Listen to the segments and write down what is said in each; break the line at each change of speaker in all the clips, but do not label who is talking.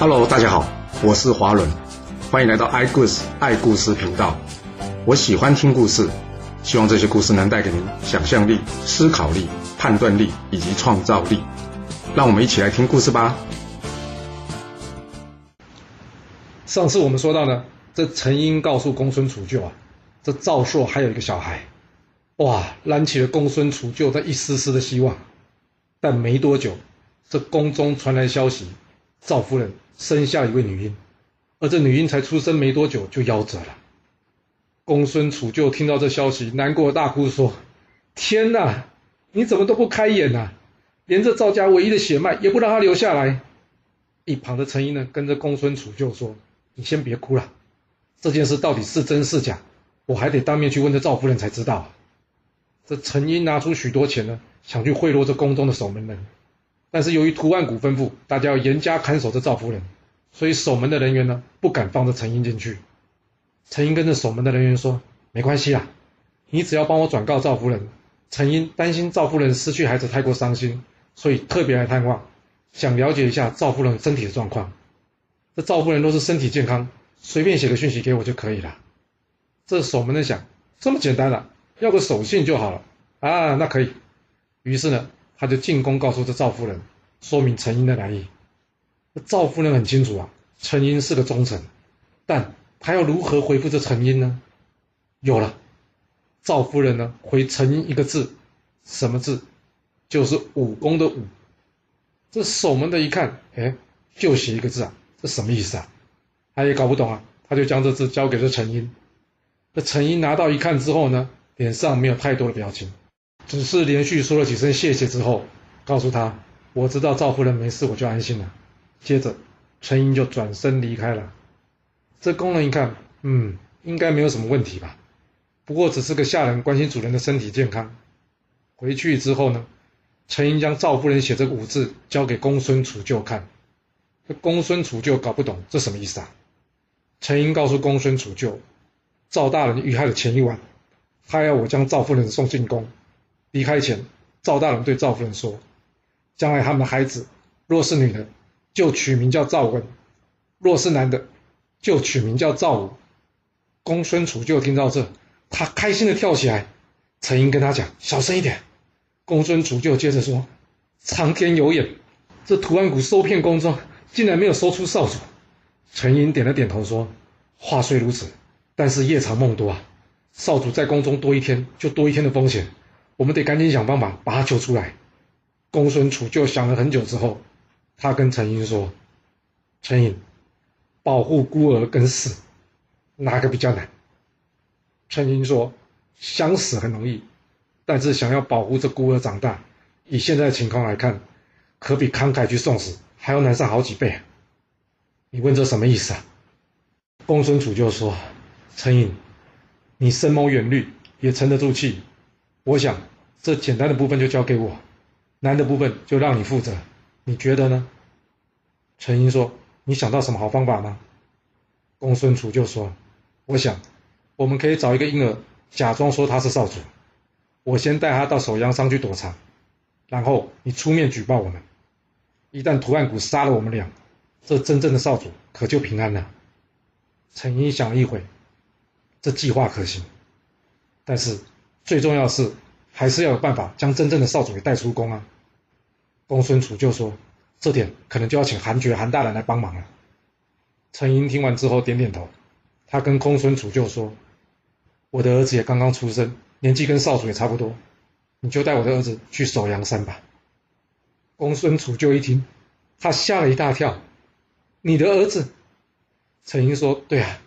Hello，大家好，我是华伦，欢迎来到爱故事爱故事频道。我喜欢听故事，希望这些故事能带给您想象力、思考力、判断力以及创造力。让我们一起来听故事吧。
上次我们说到呢，这陈英告诉公孙杵臼啊，这赵朔还有一个小孩，哇，燃起了公孙杵臼的一丝丝的希望。但没多久，这宫中传来消息，赵夫人生下一位女婴，而这女婴才出生没多久就夭折了。公孙杵臼听到这消息，难过大哭说：“天哪，你怎么都不开眼呐？连这赵家唯一的血脉也不让他留下来。”一旁的陈英呢，跟着公孙杵臼说：“你先别哭了，这件事到底是真是假，我还得当面去问这赵夫人才知道。”这陈英拿出许多钱呢。想去贿赂这宫中的守门人，但是由于图案谷吩咐大家要严加看守着赵夫人，所以守门的人员呢不敢放着陈英进去。陈英跟着守门的人员说：“没关系啊，你只要帮我转告赵夫人，陈英担心赵夫人失去孩子太过伤心，所以特别来探望，想了解一下赵夫人身体的状况。这赵夫人都是身体健康，随便写个讯息给我就可以了。”这守门的想：“这么简单了，要个手信就好了啊，那可以。”于是呢，他就进宫告诉这赵夫人，说明陈英的来意。赵夫人很清楚啊，陈英是个忠臣，但他要如何回复这陈英呢？有了，赵夫人呢回陈英一个字，什么字？就是武功的武。这守门的一看，哎，就写一个字啊，这什么意思啊？他也搞不懂啊，他就将这字交给了陈英。这陈英拿到一看之后呢，脸上没有太多的表情。只是连续说了几声谢谢之后，告诉他：“我知道赵夫人没事，我就安心了。”接着，陈英就转身离开了。这工人一看，嗯，应该没有什么问题吧？不过只是个下人关心主人的身体健康。回去之后呢，陈英将赵夫人写这个五字交给公孙杵臼看。这公孙杵臼搞不懂这什么意思啊？陈英告诉公孙杵臼：“赵大人遇害的前一晚，他要我将赵夫人送进宫。”离开前，赵大人对赵夫人说：“将来他们的孩子若是女的，就取名叫赵文；若是男的，就取名叫赵武。”公孙杵臼听到这，他开心的跳起来。陈英跟他讲：“小声一点。”公孙杵臼接着说：“苍天有眼，这图案谷收骗宫中竟然没有搜出少主。”陈英点了点头说：“话虽如此，但是夜长梦多啊，少主在宫中多一天，就多一天的风险。”我们得赶紧想办法把他救出来。公孙杵臼想了很久之后，他跟陈英说：“陈英，保护孤儿跟死，哪个比较难？”陈英说：“想死很容易，但是想要保护这孤儿长大，以现在的情况来看，可比慷慨去送死还要难上好几倍。”你问这什么意思啊？公孙杵臼说：“陈英，你深谋远虑，也沉得住气。”我想，这简单的部分就交给我，难的部分就让你负责，你觉得呢？陈英说：“你想到什么好方法吗？”公孙杵就说：“我想，我们可以找一个婴儿，假装说他是少主，我先带他到首阳山去躲藏，然后你出面举报我们。一旦图案谷杀了我们俩，这真正的少主可就平安了。”陈英想了一会，这计划可行，但是。最重要是，还是要有办法将真正的少主给带出宫啊！公孙杵就说：“这点可能就要请韩厥韩大人来帮忙了。”陈英听完之后点点头，他跟公孙杵就说：“我的儿子也刚刚出生，年纪跟少主也差不多，你就带我的儿子去守阳山吧。”公孙杵就一听，他吓了一大跳：“你的儿子？”陈英说：“对啊，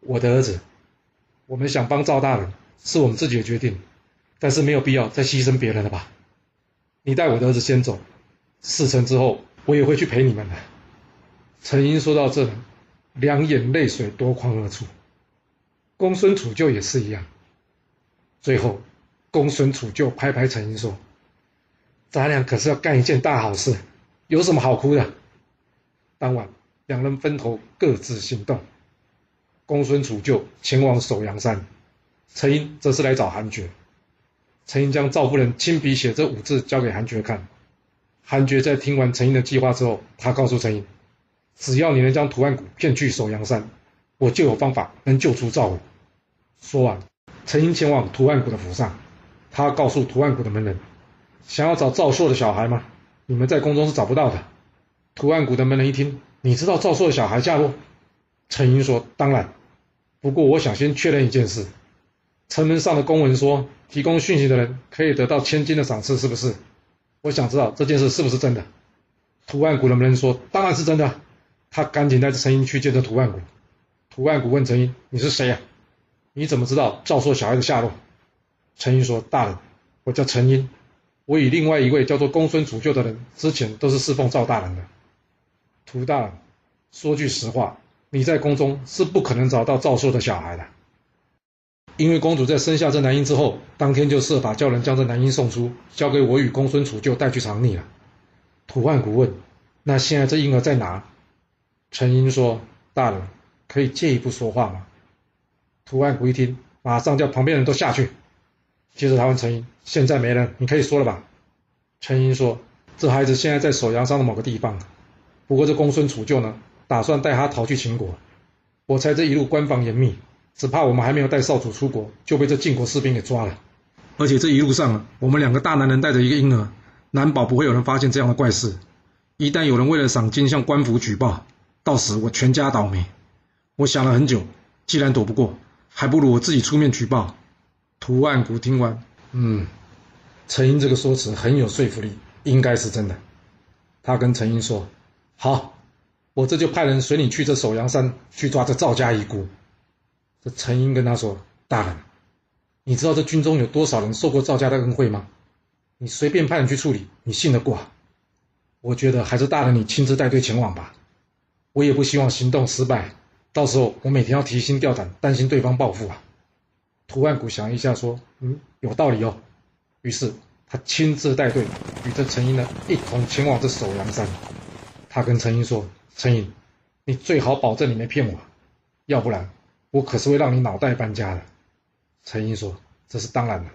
我的儿子。我们想帮赵大人。”是我们自己的决定，但是没有必要再牺牲别人了吧？你带我的儿子先走，事成之后我也会去陪你们的。陈英说到这，两眼泪水夺眶而出。公孙楚就也是一样。最后，公孙楚就拍拍陈英说：“咱俩可是要干一件大好事，有什么好哭的？”当晚，两人分头各自行动。公孙楚就前往首阳山。陈英则是来找韩厥，陈英将赵夫人亲笔写这五字交给韩厥看。韩厥在听完陈英的计划之后，他告诉陈英，只要你能将图案谷骗去首阳山，我就有方法能救出赵武。说完，陈英前往图案谷的府上，他告诉图案谷的门人，想要找赵硕的小孩吗？你们在宫中是找不到的。图案谷的门人一听，你知道赵硕的小孩下落？陈英说：当然。不过我想先确认一件事，城门上的公文说，提供讯息的人可以得到千金的赏赐，是不是？我想知道这件事是不是真的。图案谷的门人说：当然是真的。他赶紧带着陈英去见这图案谷。图案谷问陈英：你是谁呀？你怎么知道赵硕小孩的下落？陈英说：大人，我叫陈英。我与另外一位叫做公孙楚旧的人，之前都是侍奉赵大人的。涂大人，说句实话，你在宫中是不可能找到赵硕的小孩的，因为公主在生下这男婴之后，当天就设法叫人将这男婴送出，交给我与公孙楚旧带去藏匿了。涂万古问：“那现在这婴儿在哪？”陈英说：“大人，可以借一步说话吗？”涂万古一听，马上叫旁边人都下去。接着他问陈英：“现在没人，你可以说了吧？”陈英说：“这孩子现在在首阳山的某个地方，不过这公孙楚旧呢，打算带他逃去秦国。我猜这一路关防严密，只怕我们还没有带少主出国，就被这晋国士兵给抓了。而且这一路上，我们两个大男人带着一个婴儿，难保不会有人发现这样的怪事。一旦有人为了赏金向官府举报，到时我全家倒霉。我想了很久，既然躲不过，还不如我自己出面举报。”图案谷听完，嗯，陈英这个说辞很有说服力，应该是真的。他跟陈英说：“好，我这就派人随你去这首阳山去抓这赵家遗孤。”这陈英跟他说：“大人，你知道这军中有多少人受过赵家的恩惠吗？你随便派人去处理，你信得过？我觉得还是大人你亲自带队前往吧。我也不希望行动失败，到时候我每天要提心吊胆，担心对方报复啊。”图案谷想一下，说：“嗯，有道理哦。”于是他亲自带队与这陈英呢一同前往这首阳山。他跟陈英说：“陈英，你最好保证你没骗我，要不然我可是会让你脑袋搬家的。”陈英说：“这是当然的，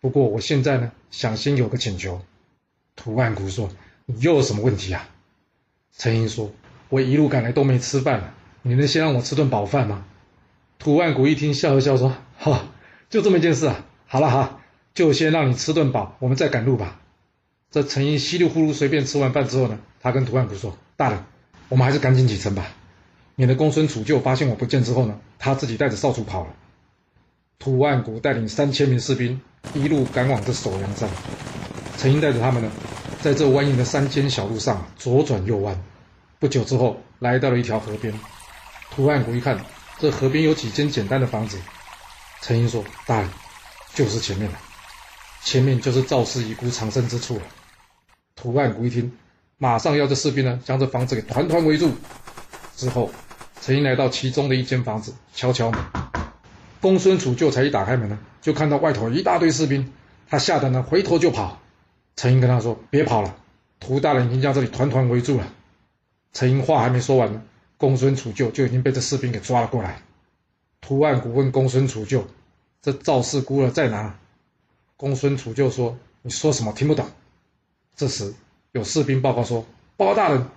不过我现在呢想先有个请求。”图案谷说：“你又有什么问题啊？”陈英说：“我一路赶来都没吃饭，你能先让我吃顿饱饭吗？”图案谷一听，笑了笑说：“哈，就这么一件事啊。好了哈，就先让你吃顿饱，我们再赶路吧。”这陈英稀里糊涂随便吃完饭之后呢，他跟图案谷说：“大人，我们还是赶紧启程吧，免得公孙楚旧发现我不见之后呢，他自己带着少主跑了。”图案谷带领三千名士兵一路赶往这首阳山。陈英带着他们呢，在这蜿蜒的山间小路上左转右弯，不久之后来到了一条河边。图案谷一看。这河边有几间简单的房子，陈英说：“大人，就是前面了，前面就是赵氏遗孤藏身之处了。”图案谷一听，马上要这士兵呢将这房子给团团围住。之后，陈英来到其中的一间房子，敲敲门。公孙楚旧才一打开门呢，就看到外头一大堆士兵，他吓得呢回头就跑。陈英跟他说：“别跑了，涂大人已经将这里团团围住了。”陈英话还没说完呢。公孙楚旧就已经被这士兵给抓了过来。图案谷问公孙楚旧：“这赵氏孤儿在哪？”公孙楚旧说：“你说什么？听不懂。”这时有士兵报告说：“包大人，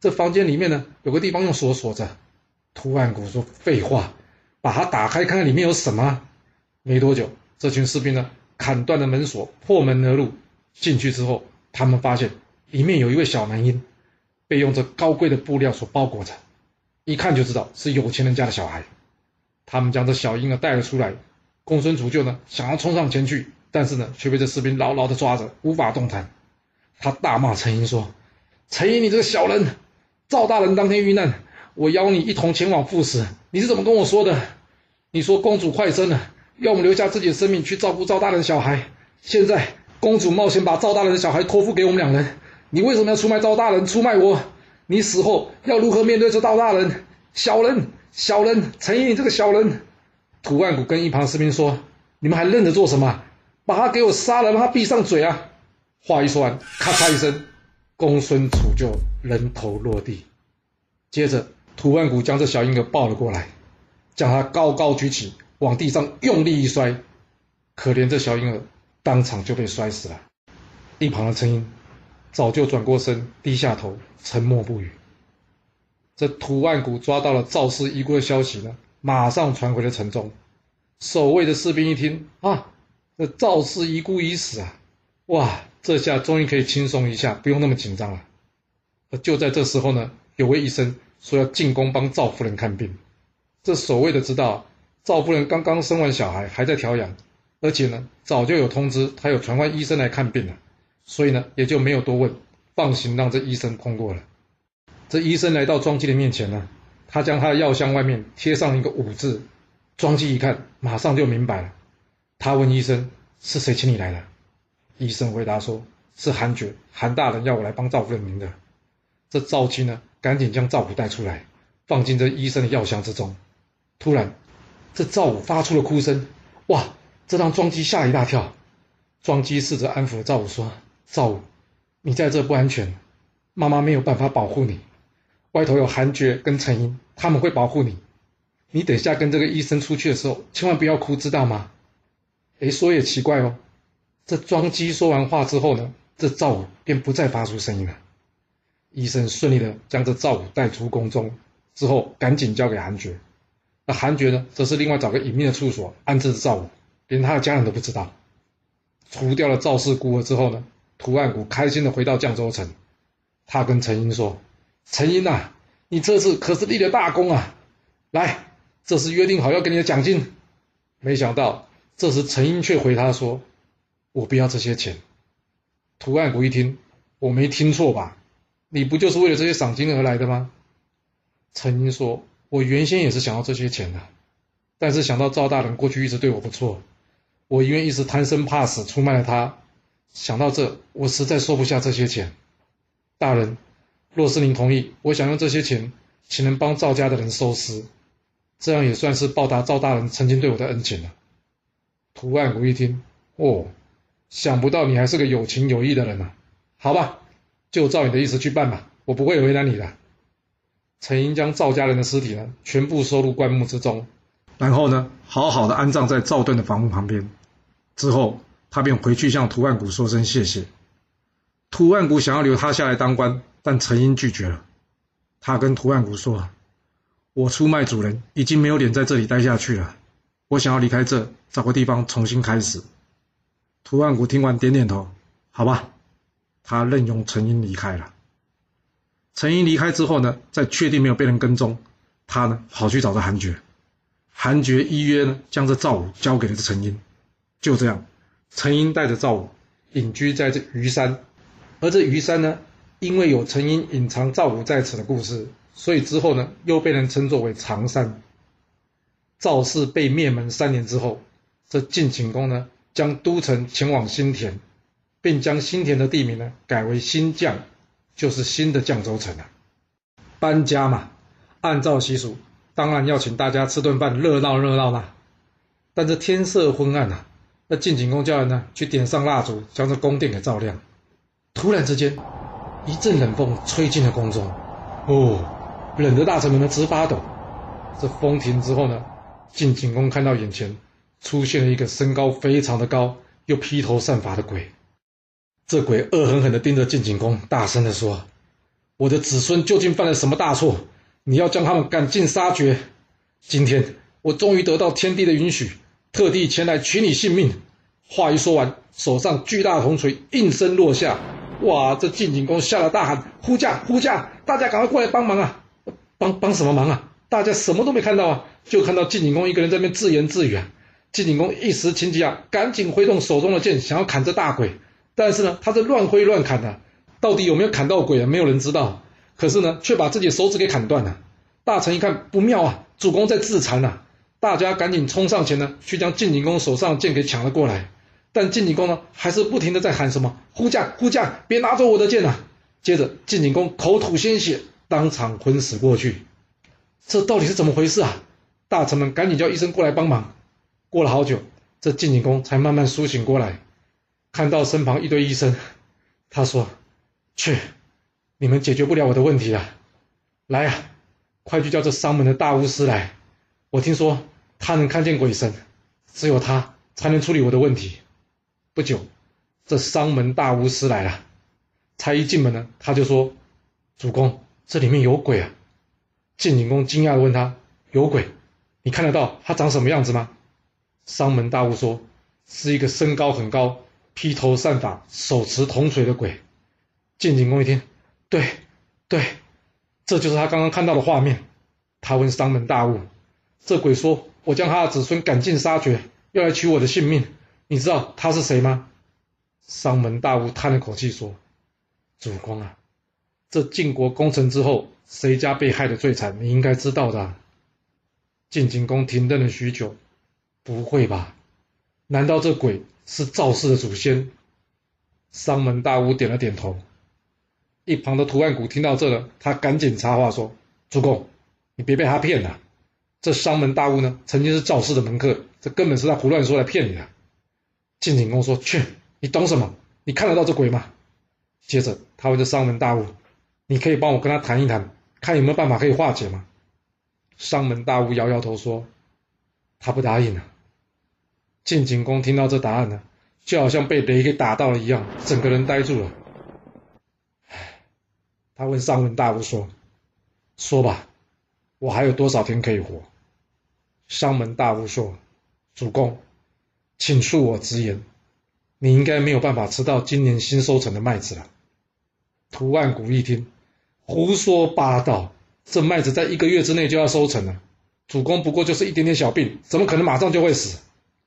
这房间里面呢有个地方用锁锁着。”图案谷说：“废话，把它打开看看里面有什么。”没多久，这群士兵呢砍断了门锁，破门而入。进去之后，他们发现里面有一位小男婴，被用这高贵的布料所包裹着。一看就知道是有钱人家的小孩，他们将这小婴儿带了出来。公孙楚旧呢，想要冲上前去，但是呢，却被这士兵牢牢的抓着，无法动弹。他大骂陈英说：“陈英，你这个小人！赵大人当天遇难，我邀你一同前往赴死，你是怎么跟我说的？你说公主快生了，要我们留下自己的生命去照顾赵大人的小孩。现在公主冒险把赵大人的小孩托付给我们两人，你为什么要出卖赵大人，出卖我？”你死后要如何面对这赵大人？小人，小人，陈毅，你这个小人！图案谷跟一旁士兵说：“你们还愣着做什么？把他给我杀了，让他闭上嘴啊！”话一说完，咔嚓一声，公孙楚就人头落地。接着，屠万谷将这小婴儿抱了过来，将他高高举起，往地上用力一摔，可怜这小婴儿当场就被摔死了。一旁的陈英。早就转过身，低下头，沉默不语。这屠万谷抓到了赵氏遗孤的消息呢，马上传回了城中。守卫的士兵一听啊，这赵氏遗孤已死啊，哇，这下终于可以轻松一下，不用那么紧张了。而就在这时候呢，有位医生说要进宫帮赵夫人看病。这所谓的知道赵夫人刚刚生完小孩，还在调养，而且呢，早就有通知他有传唤医生来看病了，所以呢，也就没有多问，放心让这医生通过了。这医生来到庄姬的面前呢，他将他的药箱外面贴上一个五字。庄姬一看，马上就明白了。他问医生：“是谁请你来的？”医生回答说：“是韩爵，韩大人要我来帮赵夫人您的。”这赵姬呢，赶紧将赵武带出来，放进这医生的药箱之中。突然，这赵武发出了哭声，哇！这让庄姬吓一大跳。庄姬试着安抚赵武说：“赵武，你在这不安全，妈妈没有办法保护你。外头有韩爵跟陈英，他们会保护你。”你等下跟这个医生出去的时候，千万不要哭，知道吗？哎，说也奇怪哦，这庄姬说完话之后呢，这赵武便不再发出声音了。医生顺利的将这赵武带出宫中，之后赶紧交给韩厥。那韩厥呢，则是另外找个隐秘的处所安置赵武，连他的家人都不知道。除掉了赵氏孤儿之后呢，图案谷开心的回到绛州城，他跟陈英说：“陈英呐，你这次可是立了大功啊，来。”这是约定好要给你的奖金，没想到这时陈英却回他说：“我不要这些钱。”图案谷一听，我没听错吧？你不就是为了这些赏金而来的吗？陈英说：“我原先也是想要这些钱的，但是想到赵大人过去一直对我不错，我因为一时贪生怕死出卖了他，想到这，我实在收不下这些钱。大人，若是您同意，我想用这些钱，请能帮赵家的人收尸。”这样也算是报答赵大人曾经对我的恩情了。图案谷一听，哦，想不到你还是个有情有义的人啊！好吧，就照你的意思去办吧，我不会为难你的。陈英将赵家人的尸体呢，全部收入棺木之中，然后呢，好好的安葬在赵盾的房屋旁边。之后，他便回去向图万古说声谢谢。图万古想要留他下来当官，但陈英拒绝了。他跟图万古说。我出卖主人，已经没有脸在这里待下去了。我想要离开这，找个地方重新开始。图案谷听完，点点头，好吧。他任用陈英离开了。陈英离开之后呢，在确定没有被人跟踪，他呢跑去找着韩厥。韩厥依约呢，将这赵武交给了这陈英。就这样，陈英带着赵武隐居在这虞山，而这虞山呢，因为有陈英隐藏赵武在此的故事。所以之后呢，又被人称作为常山。赵氏被灭门三年之后，这晋景公呢，将都城前往新田，并将新田的地名呢改为新绛，就是新的绛州城了。搬家嘛，按照习俗，当然要请大家吃顿饭，热闹热闹啦。但这天色昏暗呐，那晋景公叫人呢去点上蜡烛，将这宫殿给照亮。突然之间，一阵冷风吹进了宫中，哦。冷得大臣们呢直发抖。这风停之后呢，晋景公看到眼前出现了一个身高非常的高又披头散发的鬼。这鬼恶狠狠地盯着晋景公，大声地说：“我的子孙究竟犯了什么大错？你要将他们赶尽杀绝！今天我终于得到天帝的允许，特地前来取你性命。”话一说完，手上巨大的铜锤应声落下。哇！这晋景公吓得大喊：“呼驾！呼驾！大家赶快过来帮忙啊！”帮帮什么忙啊？大家什么都没看到啊，就看到晋景公一个人在那边自言自语啊。晋景公一时情急啊，赶紧挥动手中的剑，想要砍这大鬼。但是呢，他这乱挥乱砍的，到底有没有砍到鬼啊？没有人知道。可是呢，却把自己手指给砍断了。大臣一看不妙啊，主公在自残呐！大家赶紧冲上前呢，去将晋景公手上的剑给抢了过来。但晋景公呢，还是不停的在喊什么：“呼驾，呼驾，别拿走我的剑呐！”接着，晋景公口吐鲜血。当场昏死过去，这到底是怎么回事啊？大臣们赶紧叫医生过来帮忙。过了好久，这晋景公才慢慢苏醒过来，看到身旁一堆医生，他说：“去，你们解决不了我的问题了。来呀，快去叫这商门的大巫师来。我听说他能看见鬼神，只有他才能处理我的问题。”不久，这商门大巫师来了，才一进门呢，他就说：“主公。”这里面有鬼啊！晋景公惊讶地问他：“有鬼？你看得到他长什么样子吗？”商门大悟说：“是一个身高很高、披头散发、手持铜锤的鬼。”晋景公一听，对，对，这就是他刚刚看到的画面。他问商门大悟：“这鬼说我将他的子孙赶尽杀绝，要来取我的性命，你知道他是谁吗？”商门大悟叹了口气说：“主公啊，这晋国攻城之后，谁家被害的最惨？你应该知道的。”晋景公停顿了许久，不会吧？难道这鬼是赵氏的祖先？商门大悟点了点头。一旁的图案谷听到这了，他赶紧插话说：“主公，你别被他骗了。这商门大悟呢，曾经是赵氏的门客，这根本是他胡乱说来骗你的。”晋景公说：“去。”你懂什么？你看得到这鬼吗？接着他问这商门大悟：“你可以帮我跟他谈一谈，看有没有办法可以化解吗？”商门大悟摇摇头说：“他不答应了。”晋景公听到这答案呢，就好像被雷给打到了一样，整个人呆住了。他问商门大夫说：“说吧，我还有多少天可以活？”商门大夫说：“主公，请恕我直言。”你应该没有办法吃到今年新收成的麦子了。图案古一听，胡说八道！这麦子在一个月之内就要收成了，主公不过就是一点点小病，怎么可能马上就会死？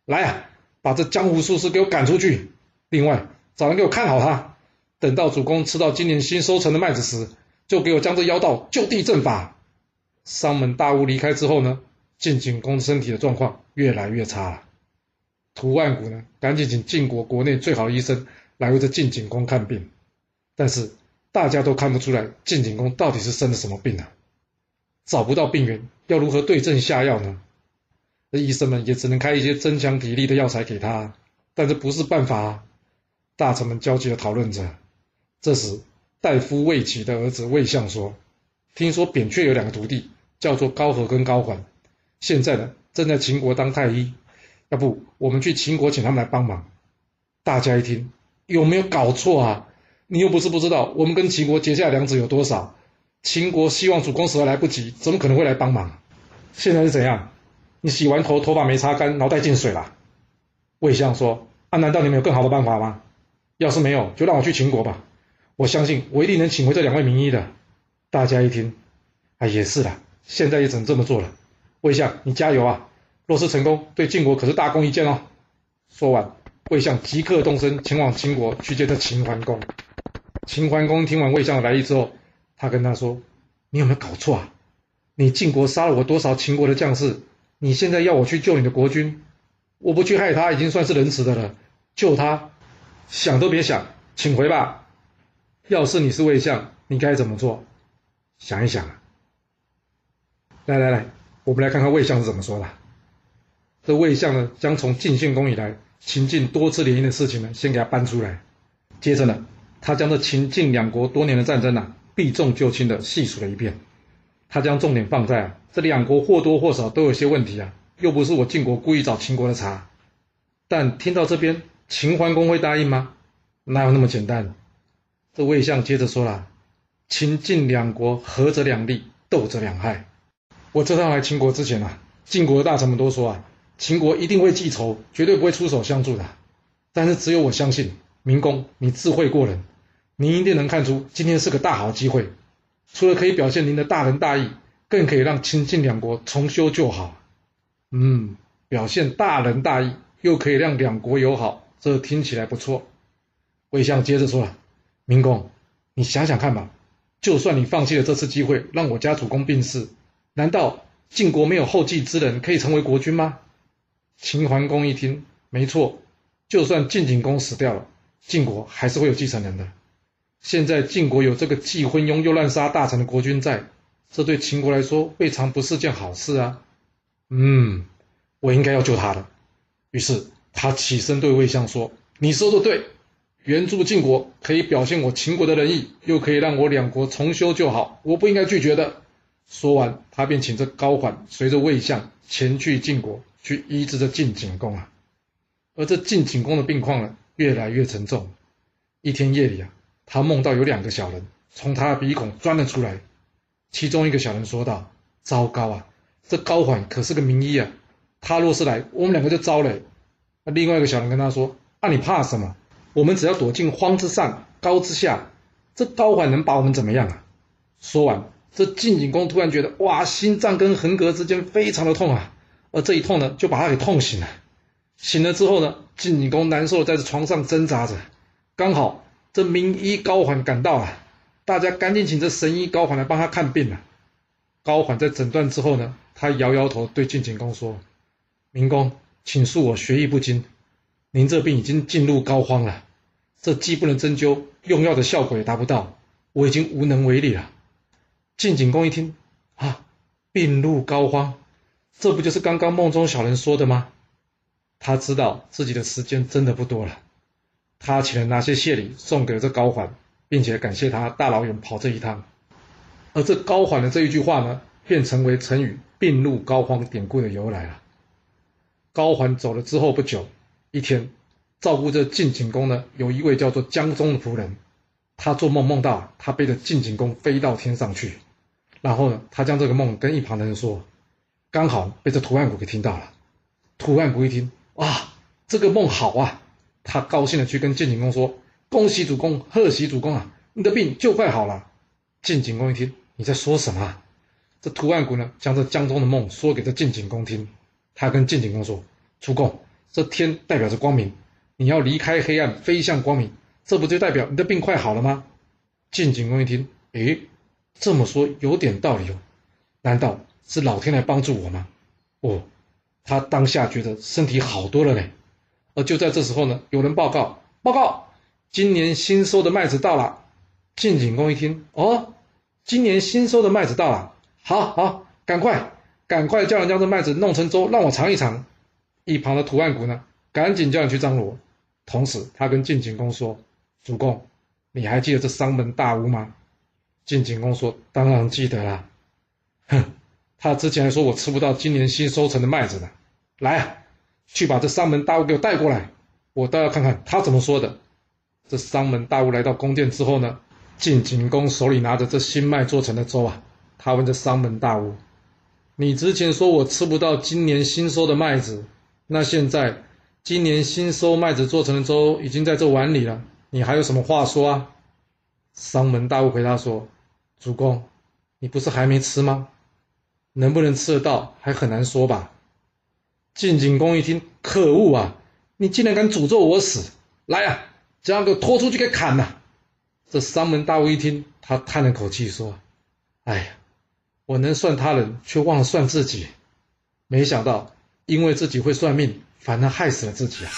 来啊，把这江湖术士给我赶出去！另外，找人给我看好他，等到主公吃到今年新收成的麦子时，就给我将这妖道就地正法。商门大悟离开之后呢，晋景公身体的状况越来越差了。图案谷呢，赶紧请晋国国内最好的医生来为这晋景公看病，但是大家都看不出来晋景公到底是生了什么病啊，找不到病源，要如何对症下药呢？那医生们也只能开一些增强体力的药材给他，但这不是办法啊！大臣们焦急的讨论着。这时，大夫魏齐的儿子魏相说：“听说扁鹊有两个徒弟，叫做高和跟高缓，现在呢正在秦国当太医。”要不我们去秦国请他们来帮忙？大家一听，有没有搞错啊？你又不是不知道，我们跟秦国结下梁子有多少？秦国希望主公死而来不及，怎么可能会来帮忙？现在是怎样？你洗完头，头发没擦干，脑袋进水了？魏相说：“啊，难道你们有更好的办法吗？要是没有，就让我去秦国吧。我相信我一定能请回这两位名医的。”大家一听，啊，也是啦，现在也只能这么做了。魏相，你加油啊！若是成功，对晋国可是大功一件哦。说完，魏相即刻动身前往秦国去见这秦桓公。秦桓公听完魏相的来意之后，他跟他说：“你有没有搞错啊？你晋国杀了我多少秦国的将士？你现在要我去救你的国君，我不去害他已经算是仁慈的了。救他，想都别想，请回吧。要是你是魏相，你该怎么做？想一想啊。来来来，我们来看看魏相是怎么说的。”这魏相呢，将从晋献公以来秦晋多次联姻的事情呢，先给他搬出来。接着呢，他将这秦晋两国多年的战争啊，避重就轻的细数了一遍。他将重点放在啊，这两国或多或少都有些问题啊，又不是我晋国故意找秦国的茬。但听到这边，秦桓公会答应吗？哪有那么简单？这魏相接着说了：“秦晋两国合则两利，斗则两害。我这趟来秦国之前啊，晋国的大臣们都说啊。”秦国一定会记仇，绝对不会出手相助的。但是只有我相信，明公你智慧过人，你一定能看出今天是个大好机会。除了可以表现您的大仁大义，更可以让秦晋两国重修旧好。嗯，表现大仁大义，又可以让两国友好，这听起来不错。魏相接着说了：“明公，你想想看吧，就算你放弃了这次机会，让我家主公病逝，难道晋国没有后继之人可以成为国君吗？”秦桓公一听，没错，就算晋景公死掉了，晋国还是会有继承人的。现在晋国有这个既昏庸又滥杀大臣的国君在，这对秦国来说未尝不是件好事啊。嗯，我应该要救他的。于是他起身对魏相说：“你说的对，援助晋国可以表现我秦国的仁义，又可以让我两国重修旧好，我不应该拒绝的。”说完，他便请这高缓随着魏相前去晋国。去医治这晋景公啊，而这晋景公的病况呢，越来越沉重。一天夜里啊，他梦到有两个小人从他的鼻孔钻了出来。其中一个小人说道：“糟糕啊！这高缓可是个名医啊，他若是来，我们两个就糟了。那另外一个小人跟他说：“啊，你怕什么？我们只要躲进荒之上，高之下，这高缓能把我们怎么样啊？”说完，这晋景公突然觉得哇，心脏跟横膈之间非常的痛啊，而这一痛呢，就把他给痛醒了。醒了之后呢，晋景公难受的在这床上挣扎着，刚好这名医高缓赶到了，大家赶紧请这神医高缓来帮他看病了。高缓在诊断之后呢，他摇摇头对晋景公说：“明公，请恕我学艺不精，您这病已经进入膏肓了，这既不能针灸，用药的效果也达不到，我已经无能为力了。”晋景公一听，啊，病入膏肓，这不就是刚刚梦中小人说的吗？他知道自己的时间真的不多了，他请人拿些谢礼送给了这高缓，并且感谢他大老远跑这一趟。而这高缓的这一句话呢，便成为成语“病入膏肓”典故的由来了。高缓走了之后不久，一天，照顾着晋景公呢，有一位叫做江中的仆人，他做梦梦到他背着晋景公飞到天上去，然后呢，他将这个梦跟一旁的人说，刚好被这图案谷给听到了。图案谷一听，哇，这个梦好啊！他高兴的去跟晋景公说：“恭喜主公，贺喜主公啊，你的病就快好了。”晋景公一听，你在说什么？这图案谷呢，将这江中的梦说给这晋景公听。他跟晋景公说：“主公，这天代表着光明，你要离开黑暗，飞向光明，这不就代表你的病快好了吗？”晋景公一听，诶，这么说有点道理哦。难道是老天来帮助我吗？哦，他当下觉得身体好多了嘞。而就在这时候呢，有人报告：报告，今年新收的麦子到了。晋景公一听，哦，今年新收的麦子到了，好好，赶快，赶快叫人将这麦子弄成粥，让我尝一尝。一旁的图案谷呢，赶紧叫人去张罗。同时，他跟晋景公说：“主公，你还记得这三门大屋吗？”晋景公说：“当然记得啦。”哼，他之前还说我吃不到今年新收成的麦子呢。来啊，去把这商门大屋给我带过来，我倒要看看他怎么说的。这商门大屋来到宫殿之后呢？晋景公手里拿着这新麦做成的粥啊，他问这商门大屋：“你之前说我吃不到今年新收的麦子，那现在今年新收麦子做成的粥已经在这碗里了，你还有什么话说啊？”商门大屋回答说：“主公，你不是还没吃吗？能不能吃得到还很难说吧？”晋景公一听，可恶啊！你竟然敢诅咒我死！来啊，将个拖出去给砍了！这商门大巫一听，他叹了口气说：“哎呀，我能算他人，却忘了算自己。没想到，因为自己会算命，反而害死了自己啊！”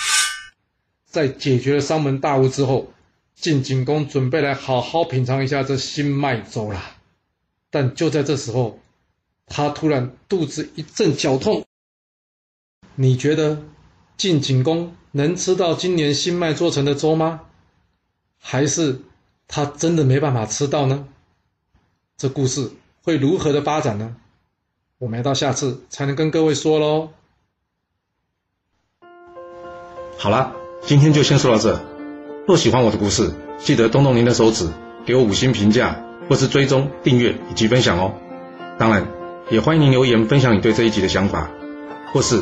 在解决了商门大屋之后，晋景公准备来好好品尝一下这新麦粥了。但就在这时候，他突然肚子一阵绞痛。你觉得晋景公能吃到今年新麦做成的粥吗？还是？他真的没办法吃到呢？这故事会如何的发展呢？我们要到下次才能跟各位说喽。
好了，今天就先说到这。若喜欢我的故事，记得动动您的手指，给我五星评价，或是追踪、订阅以及分享哦。当然，也欢迎您留言分享你对这一集的想法，或是